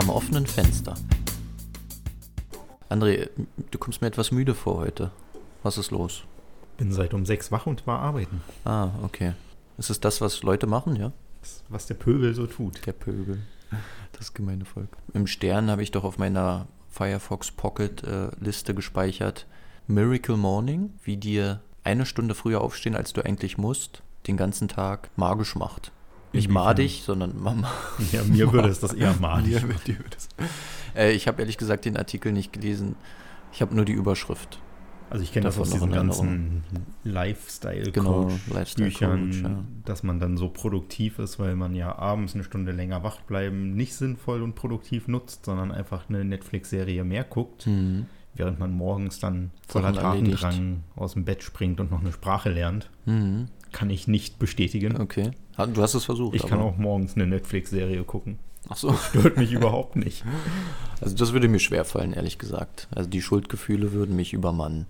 Am offenen Fenster. André, du kommst mir etwas müde vor heute. Was ist los? Bin seit um sechs wach und war arbeiten. Ah, okay. Ist es das, was Leute machen, ja? Das, was der Pöbel so tut. Der Pöbel. Das gemeine Volk. Im Stern habe ich doch auf meiner Firefox Pocket äh, Liste gespeichert. Miracle Morning, wie dir eine Stunde früher aufstehen, als du eigentlich musst, den ganzen Tag magisch macht. Nicht madig, sondern Mama. Ja, mir würde es das eher dir es- Äh, ich habe ehrlich gesagt den Artikel nicht gelesen. Ich habe nur die Überschrift. Also ich kenne das aus diesen ganzen Genau, Lifestyle-Coach-Büchern, Lifestyle-Coach, ja. dass man dann so produktiv ist, weil man ja abends eine Stunde länger wach bleiben nicht sinnvoll und produktiv nutzt, sondern einfach eine Netflix-Serie mehr guckt, Mhm. während man morgens dann voller. Tatendrang aus dem Bett springt und noch eine Sprache lernt. Mhm. Kann ich nicht bestätigen. Okay. Du hast es versucht. Ich kann aber- auch morgens eine Netflix-Serie gucken. Ach so. Stört mich überhaupt nicht. Also das würde mir schwerfallen, ehrlich gesagt. Also die Schuldgefühle würden mich übermannen.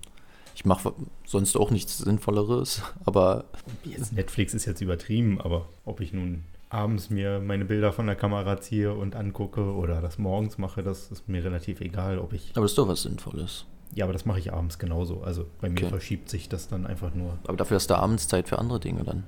Ich mache sonst auch nichts Sinnvolleres, aber Jetzt Netflix ist jetzt übertrieben, aber ob ich nun abends mir meine Bilder von der Kamera ziehe und angucke oder das morgens mache, das ist mir relativ egal, ob ich. aber das ist doch was Sinnvolles. Ja, aber das mache ich abends genauso. Also bei mir Okay. verschiebt sich das dann einfach nur. Aber dafür hast du abends Zeit für andere Dinge dann.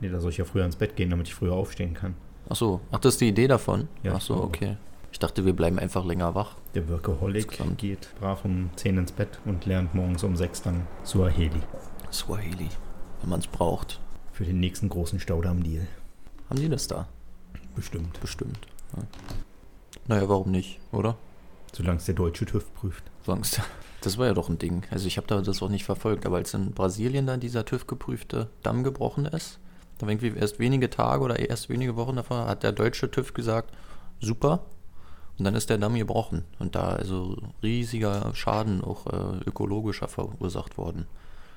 Nee, da soll ich ja früher ins Bett gehen, damit ich früher aufstehen kann. Ach so, ach, das ist die Idee davon? Ja, ach so, okay. Ich dachte, wir bleiben einfach länger wach. Der Workaholic geht brav um 10 ins Bett und lernt morgens um 6 dann Suaheli Swahili, wenn man es braucht. für den nächsten großen Staudamm-Deal. Haben die das da? Bestimmt. Bestimmt. Ja. Naja, warum nicht, oder? Solange es der deutsche TÜV prüft. Das war ja doch ein Ding. Also ich habe da das auch nicht verfolgt, aber als in Brasilien dann dieser TÜV-geprüfte Damm gebrochen ist, da war irgendwie erst wenige Tage oder erst wenige Wochen davor, hat der deutsche TÜV gesagt, super. Und dann ist der Damm gebrochen. Und da also riesiger Schaden auch äh, ökologischer verursacht worden.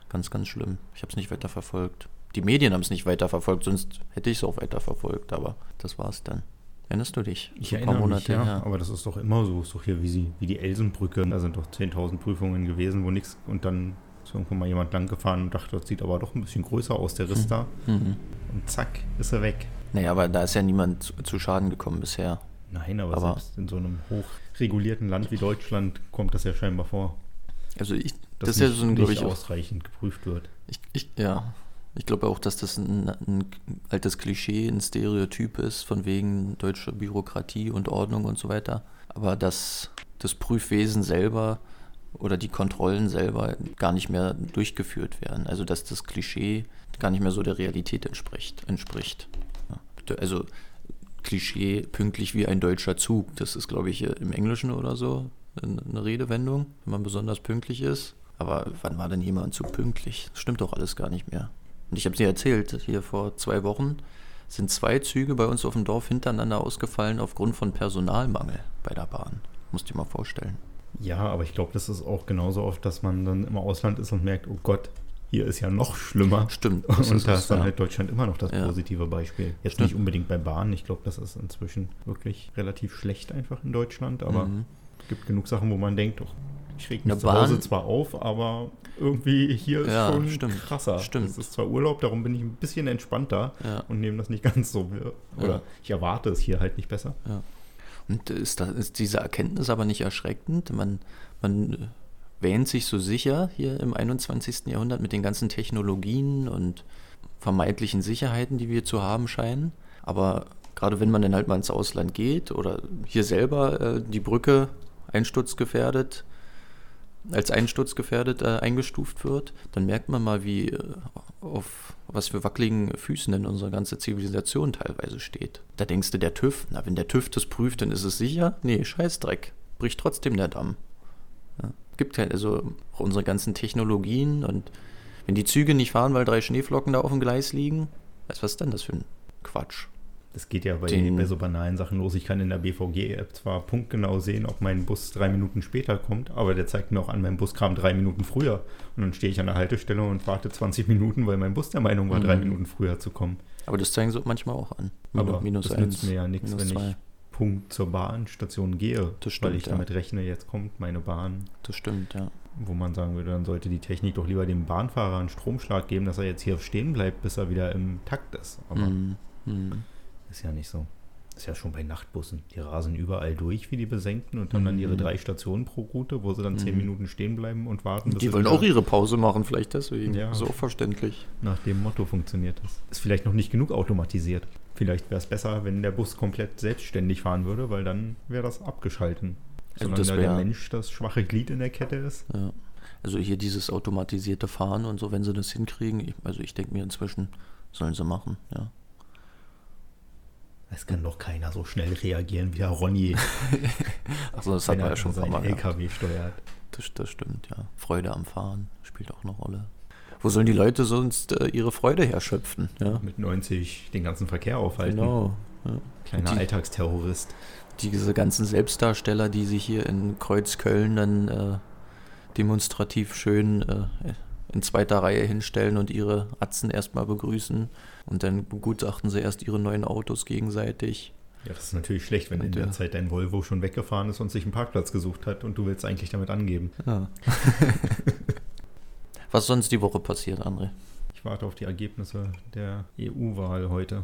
Ganz, ganz schlimm. Ich habe es nicht weiter verfolgt. Die Medien haben es nicht weiter verfolgt, sonst hätte ich es auch weiter verfolgt, aber das war es dann. Erinnerst du dich? Ich So ein erinnere mich, ja, her. aber das ist doch immer so. Ist doch hier wie, sie, wie die Elsenbrücke. Da sind doch 10.000 Prüfungen gewesen, wo nichts und dann ist irgendwo mal jemand lang gefahren und dachte, das sieht aber doch ein bisschen größer aus, der Riss da. Mhm. Und zack, ist er weg. Naja, aber da ist ja niemand zu, zu Schaden gekommen bisher. Nein, aber, Aber- selbst in so einem hochregulierten Land wie Deutschland kommt das ja scheinbar vor. Also ich, das ist ja so ein, glaube nicht ich, ausreichend geprüft wird. ich, ich, ja, ich glaube auch, dass das ein, ein altes Klischee, ein Stereotyp ist, von wegen deutscher Bürokratie und Ordnung und so weiter. Aber dass das Prüfwesen selber oder die Kontrollen selber gar nicht mehr durchgeführt werden. Also dass das Klischee gar nicht mehr so der Realität entspricht. entspricht. Also Klischee pünktlich wie ein deutscher Zug. Das ist, glaube ich, im Englischen oder so eine Redewendung, wenn man besonders pünktlich ist. Aber wann war denn jemand zu pünktlich? Das stimmt doch alles gar nicht mehr. Und ich habe es dir erzählt, hier vor zwei Wochen sind zwei Züge bei uns auf dem Dorf hintereinander ausgefallen aufgrund von Personalmangel bei der Bahn. Musst dir mal vorstellen. Ja, aber ich glaube, das ist auch genauso oft, dass man dann im Ausland ist und merkt, oh Gott, hier ist ja noch schlimmer. Stimmt. Und da ist dann ja. halt Deutschland immer noch das Ja. positive Beispiel. Jetzt Stimmt. nicht unbedingt bei Bahnen. Ich glaube, das ist inzwischen wirklich relativ schlecht einfach in Deutschland. Aber Mhm. es gibt genug Sachen, wo man denkt, doch, ich reg mich Eine zu Hause Bahn- zwar auf, aber irgendwie hier ist Ja, schon stimmt. krasser. Stimmt. Es ist zwar Urlaub, darum bin ich ein bisschen entspannter Ja. und nehme das nicht ganz so. Oder Ja. ich erwarte es hier halt nicht besser. Und ist, da, ist diese Erkenntnis aber nicht erschreckend? Man, man äh, wähnt sich so sicher hier im 21. Jahrhundert mit den ganzen Technologien und vermeintlichen Sicherheiten, die wir zu haben scheinen. Aber gerade wenn man dann halt mal ins Ausland geht oder hier selber äh, die Brücke einsturzgefährdet, als einsturzgefährdet äh, eingestuft wird, dann merkt man mal, wie äh, auf was für wackeligen Füßen denn unsere ganze Zivilisation teilweise steht. Da denkst du, der TÜV, na, wenn der TÜV das prüft, dann ist es sicher. Nee, Scheißdreck. Bricht trotzdem der Damm. Ja. Gibt halt also unsere ganzen Technologien und wenn die Züge nicht fahren, weil drei Schneeflocken da auf dem Gleis liegen, was ist denn das für ein Quatsch? Das geht ja bei, Den- bei so banalen Sachen los. Ich kann in der BVG-App zwar punktgenau sehen, ob mein Bus drei Minuten später kommt, aber der zeigt mir auch an, mein Bus kam drei Minuten früher. Und dann stehe ich an der Haltestelle und warte 20 Minuten, weil mein Bus der Meinung war, Mhm. drei Minuten früher zu kommen. Aber das zeigen sie manchmal auch an. Aber minus das eins, nützt mir ja nichts, wenn zwei. ich Punkt zur Bahnstation gehe, Das stimmt, weil ich ja. damit rechne, jetzt kommt meine Bahn. Das stimmt, ja. Wo man sagen würde, dann sollte die Technik doch lieber dem Bahnfahrer einen Stromschlag geben, dass er jetzt hier stehen bleibt, bis er wieder im Takt ist. Aber Mhm. Mhm. Ist ja nicht so. ist ja schon bei Nachtbussen. Die rasen überall durch wie die Besenkten und haben dann ihre Mhm. drei Stationen pro Route, wo sie dann zehn Mhm. Minuten stehen bleiben und warten. Die wollen auch ihre Pause machen, vielleicht deswegen. Ja. So verständlich. Nach dem Motto funktioniert das. Ist vielleicht noch nicht genug automatisiert. Vielleicht wäre es besser, wenn der Bus komplett selbstständig fahren würde, weil dann wäre das abgeschalten. Also Solange das da der Mensch das schwache Glied in der Kette ist. Ja. Also hier dieses automatisierte Fahren und so, wenn sie das hinkriegen, ich, also ich denke mir inzwischen, sollen sie machen, ja. Es kann doch keiner so schnell reagieren wie der Ronny, Also das hat man ja schon ein paar Mal gehabt. LKW steuert. Das, das stimmt, ja. Freude am Fahren spielt auch eine Rolle. Wo sollen die Leute sonst äh, ihre Freude herschöpfen? Ja, Mit 90 den ganzen Verkehr aufhalten. genau. Ja. Kleiner Die- Alltagsterrorist. Diese ganzen Selbstdarsteller, die sich hier in Kreuzköln dann äh, demonstrativ schön äh, in zweiter Reihe hinstellen und ihre Atzen erstmal begrüßen und dann begutachten sie erst ihre neuen Autos gegenseitig. Ja, das ist natürlich schlecht, wenn Und in der der- Zeit dein Volvo schon weggefahren ist und sich einen Parkplatz gesucht hat und du willst eigentlich damit angeben. Ja. Was sonst die Woche passiert, André? Ich warte auf die Ergebnisse der EU-Wahl heute,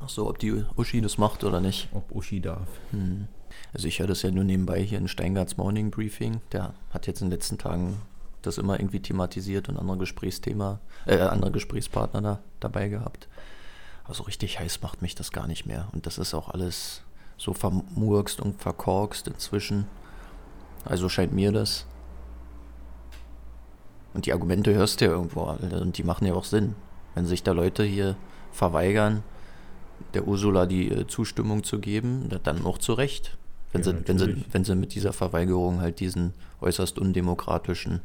Ach so, ob die Uschi das macht oder nicht. ob Uschi darf. Hm. Also ich höre das ja nur nebenbei hier in Steingarts Morning Briefing. Der hat jetzt in den letzten Tagen das immer irgendwie thematisiert und andere Gesprächsthema, äh, andere Gesprächspartner da, dabei gehabt. Aber so richtig heiß macht mich das gar nicht mehr. Und das ist auch alles so vermurkst und verkorkst inzwischen. Also scheint mir das. Und die Argumente hörst du ja irgendwo alle und die machen ja auch Sinn. Wenn sich da Leute hier verweigern, der Ursula die äh, Zustimmung zu geben, da- dann auch zu Recht. Wenn, Ja, sie, wenn, sie, wenn sie mit dieser Verweigerung halt diesen äußerst undemokratischen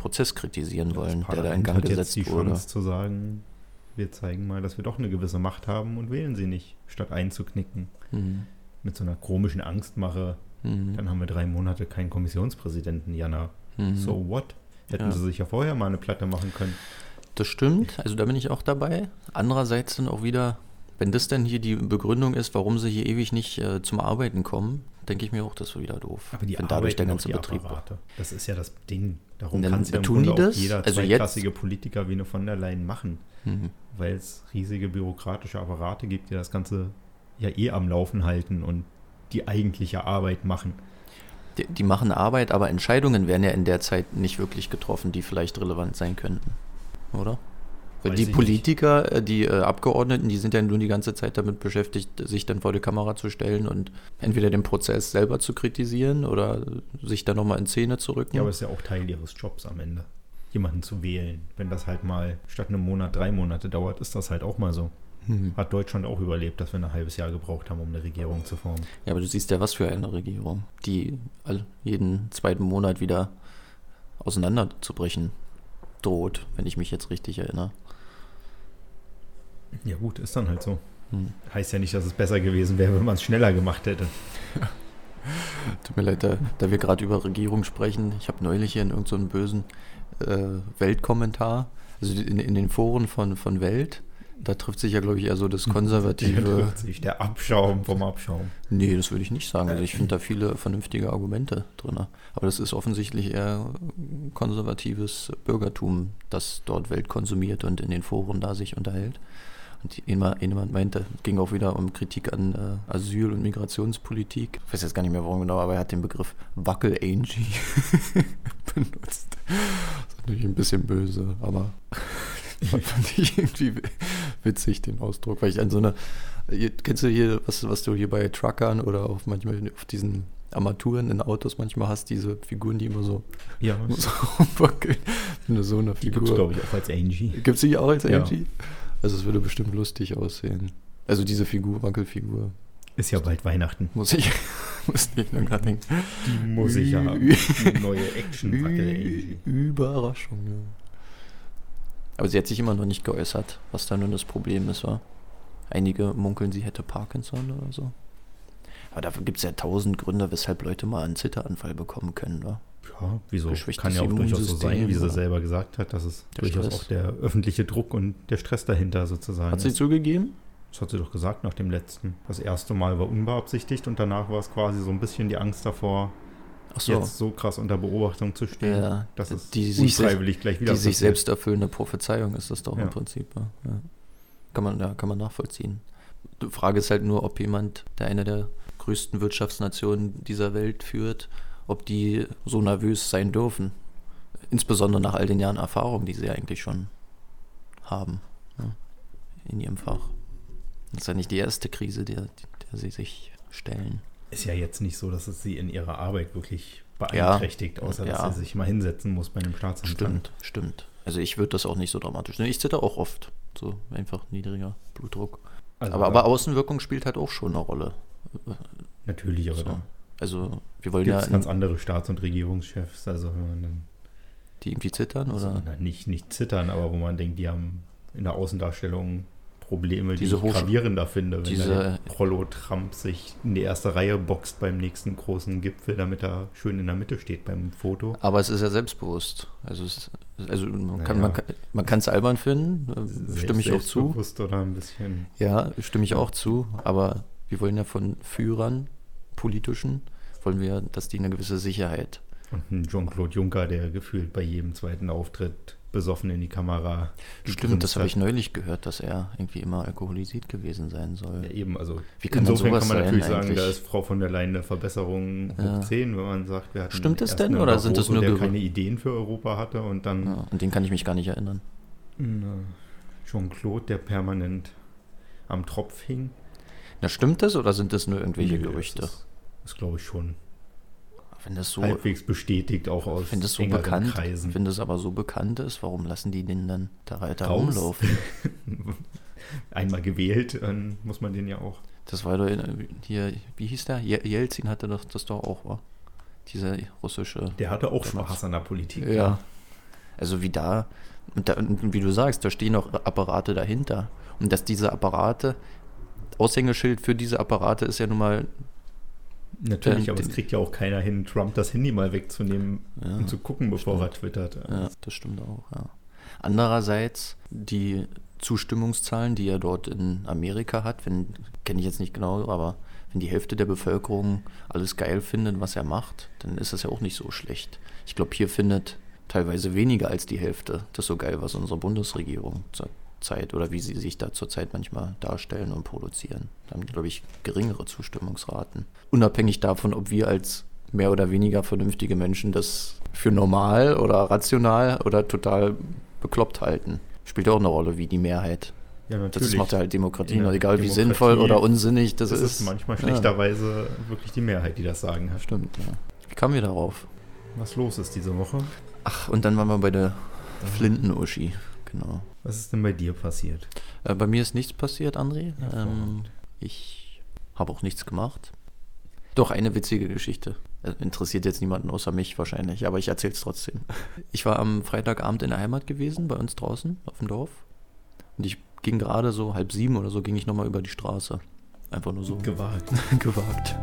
Prozess kritisieren wollen, der da in Gang hat jetzt gesetzt die wurde. Chance zu sagen, wir zeigen mal, dass wir doch eine gewisse Macht haben und wählen sie nicht, statt einzuknicken. Mhm. Mit so einer komischen Angstmache. Mhm. Dann haben wir drei Monate keinen Kommissionspräsidenten, Jana. Mhm. So what? Hätten Ja. sie sich ja vorher mal eine Platte machen können. Das stimmt, also da bin ich auch dabei. Andererseits dann auch wieder, wenn das denn hier die Begründung ist, warum sie hier ewig nicht äh, zum Arbeiten kommen, denke ich mir auch, das ist wieder doof. Aber die wenn dadurch der ganze Betrieb. Apparate. Das ist ja das Ding. Darum kann es ja tun die das? jeder Also jetzt- zweiklassige Politiker wie eine von der Leyen machen. Mhm. Weil es riesige bürokratische Apparate gibt, die das Ganze ja eh am Laufen halten und die eigentliche Arbeit machen. Die, die machen Arbeit, aber Entscheidungen werden ja in der Zeit nicht wirklich getroffen, die vielleicht relevant sein könnten. Oder? Weiß die. Politiker, äh, die äh, Abgeordneten, die sind ja nur die ganze Zeit damit beschäftigt, sich dann vor die Kamera zu stellen und entweder den Prozess selber zu kritisieren oder sich dann nochmal in Szene zu rücken. Ja, aber es ist ja auch Teil ihres Jobs am Ende, jemanden zu wählen. Wenn das halt mal statt einem Monat drei Monate dauert, ist das halt auch mal so. Hm. Hat Deutschland auch überlebt, dass wir ein halbes Jahr gebraucht haben, um eine Regierung zu formen. Ja, aber du siehst ja, was für eine Regierung, die jeden zweiten Monat wieder auseinanderzubrechen droht, wenn ich mich jetzt richtig erinnere. Ja gut, ist dann halt so. Hm. Heißt ja nicht, dass es besser gewesen wäre, wenn man es schneller gemacht hätte. Tut mir leid, da, da wir gerade über Regierung sprechen. Ich habe neulich hier in irgendeinem bösen äh, Weltkommentar, also in, in den Foren von, von Welt, da trifft sich ja, glaube ich, eher so das konservative. sich, der Abschaum vom Abschaum. Nee, das würde ich nicht sagen. Also ich finde da viele vernünftige Argumente drin. Aber das ist offensichtlich eher konservatives Bürgertum, das dort Welt konsumiert und in den Foren da sich unterhält. Und jemand, meinte, es ging auch wieder um Kritik an äh, Asyl- und Migrationspolitik. Ich weiß jetzt gar nicht mehr, warum genau, aber er hat den Begriff Wackel-Angie benutzt. Das ist natürlich ein bisschen böse, aber fand, fand ich irgendwie witzig, den Ausdruck, weil ich an so hier, Kennst du hier, was, was du hier bei Truckern oder auch manchmal auf diesen Armaturen in Autos manchmal hast, diese Figuren, die immer so, Ja, so rumwackeln? So eine die gibt es, Figur. glaube ich, auch als Angie. Gibt es die auch als Ja. Also es würde bestimmt lustig aussehen. Also diese Figur, Wackelfigur, Ist ja bald Weihnachten. muss ich, muss ich nur gerade denken. Die muss ich haben. Die neue. Ü- Überraschung, ja. Aber sie hat sich immer noch nicht geäußert, was da nun das Problem ist, war. Einige munkeln, sie hätte Parkinson oder so. Aber dafür gibt es ja tausend Gründe, weshalb Leute mal einen Zitteranfall bekommen können, wa? Ja, wieso? Kann ja auch durchaus so sein, wie sie selber gesagt hat, dass es Der durchaus Stress. auch der öffentliche Druck und der Stress dahinter sozusagen Hat sie ist. zugegeben? Das hat sie doch gesagt nach dem letzten. Das erste Mal war unbeabsichtigt und danach war es quasi so ein bisschen die Angst davor, so. jetzt so krass unter Beobachtung zu stehen, Ja, dass es die sich unfreiwillig gleich wieder Die sich selbst erfüllende Prophezeiung ist das doch Ja. im Prinzip. Ja. Kann, man, ja, kann man nachvollziehen. Die Frage ist halt nur, ob jemand, der eine der größten Wirtschaftsnationen dieser Welt führt, ob die so nervös sein dürfen. Insbesondere nach all den Jahren Erfahrung, die sie eigentlich schon haben ne, in ihrem Fach. Das ist ja nicht die erste Krise, der, der sie sich stellen. Ist ja jetzt nicht so, dass es sie in ihrer Arbeit wirklich beeinträchtigt, ja, außer dass ja. sie sich mal hinsetzen muss bei einem Staatsanwalt. Stimmt, stimmt. Also ich würde das auch nicht so dramatisch. Ich zitter auch oft. So einfach niedriger Blutdruck. Also aber, aber Außenwirkung spielt halt auch schon eine Rolle. Natürlich, aber so. da. Also wir wollen Gibt's ja. ganz andere Staats- und Regierungschefs, also wenn man dann. Die irgendwie zittern, oder? Also, na, nicht, nicht zittern, aber wo man denkt, die haben in der Außendarstellung Probleme, die ich gravierender finde, wenn diese, der Prollo Trump sich in die erste Reihe boxt beim nächsten großen Gipfel, damit er schön in der Mitte steht beim Foto. Aber es ist ja selbstbewusst. Also, es, also man kann naja. man kann es albern finden, äh, stimme ich auch zu. Selbstbewusst oder ein bisschen. Ja, stimme ich auch zu, aber wir wollen ja von Führern, politischen, wollen wir, dass die eine gewisse Sicherheit. Und ein Jean-Claude Juncker, der gefühlt bei jedem zweiten Auftritt besoffen in die Kamera. Stimmt, das habe ich neulich gehört, dass er irgendwie immer alkoholisiert gewesen sein soll. Ja, eben, also Wie kann insofern kann man natürlich sagen, eigentlich? da ist Frau von der Leyen eine Verbesserung ja. hoch 10, wenn man sagt, wir hatten Stimmt es denn oder sind das nur der keine Ideen für Europa hatte und dann ja, und den kann ich mich gar nicht erinnern. Jean-Claude, der permanent am Tropf hing. Na, stimmt das oder sind das nur irgendwelche nee, Gerüchte? Das, das glaube ich schon. Wenn das so halbwegs bestätigt auch aus wenn das so bekannt, Kreisen. Wenn das aber so bekannt ist, warum lassen die den dann da weiter Raus. rumlaufen? Einmal gewählt, dann muss man den ja auch. Das war doch hier, wie hieß der? Jelzin hatte doch das doch auch, war. Dieser russische. Der hatte auch Spaß an der Politik. Ja. ja. Also wie da, und da, wie du sagst, da stehen auch Apparate dahinter. Und dass diese Apparate, Aushängeschild für diese Apparate ist ja nun mal Natürlich, ähm, aber es kriegt ja auch keiner hin, Trump das Handy mal wegzunehmen ja, und zu gucken, bevor stimmt. er twittert. Ja, das stimmt auch, ja. Andererseits, die Zustimmungszahlen, die er dort in Amerika hat, wenn, kenne ich jetzt nicht genau, aber wenn die Hälfte der Bevölkerung alles geil findet, was er macht, dann ist das ja auch nicht so schlecht. Ich glaube, hier findet teilweise weniger als die Hälfte das so geil, was unsere Bundesregierung Zeit oder wie sie sich da zurzeit manchmal darstellen und produzieren. Da haben die, glaube ich, geringere Zustimmungsraten. Unabhängig davon, ob wir als mehr oder weniger vernünftige Menschen das für normal oder rational oder total bekloppt halten. Spielt auch eine Rolle, wie die Mehrheit. Ja, natürlich. Das macht ja halt Demokratie, egal Demokratie, wie sinnvoll oder unsinnig das, das ist. ist manchmal schlechterweise ja. wirklich die Mehrheit, die das sagen hat. Stimmt, ja. Wie kamen wir darauf? Was los ist diese Woche? Ach, und dann waren wir bei der Flinten-Uschi. Genau. Was ist denn bei dir passiert? Äh, bei mir ist nichts passiert, André. Ähm, ich habe auch nichts gemacht. Doch, eine witzige Geschichte. Äh, interessiert jetzt niemanden außer mich wahrscheinlich, aber ich erzähle es trotzdem. Ich war am Freitagabend in der Heimat gewesen, bei uns draußen auf dem Dorf. Und ich ging gerade so halb sieben oder so, ging ich nochmal über die Straße. Einfach nur so. Gewagt. Gewagt.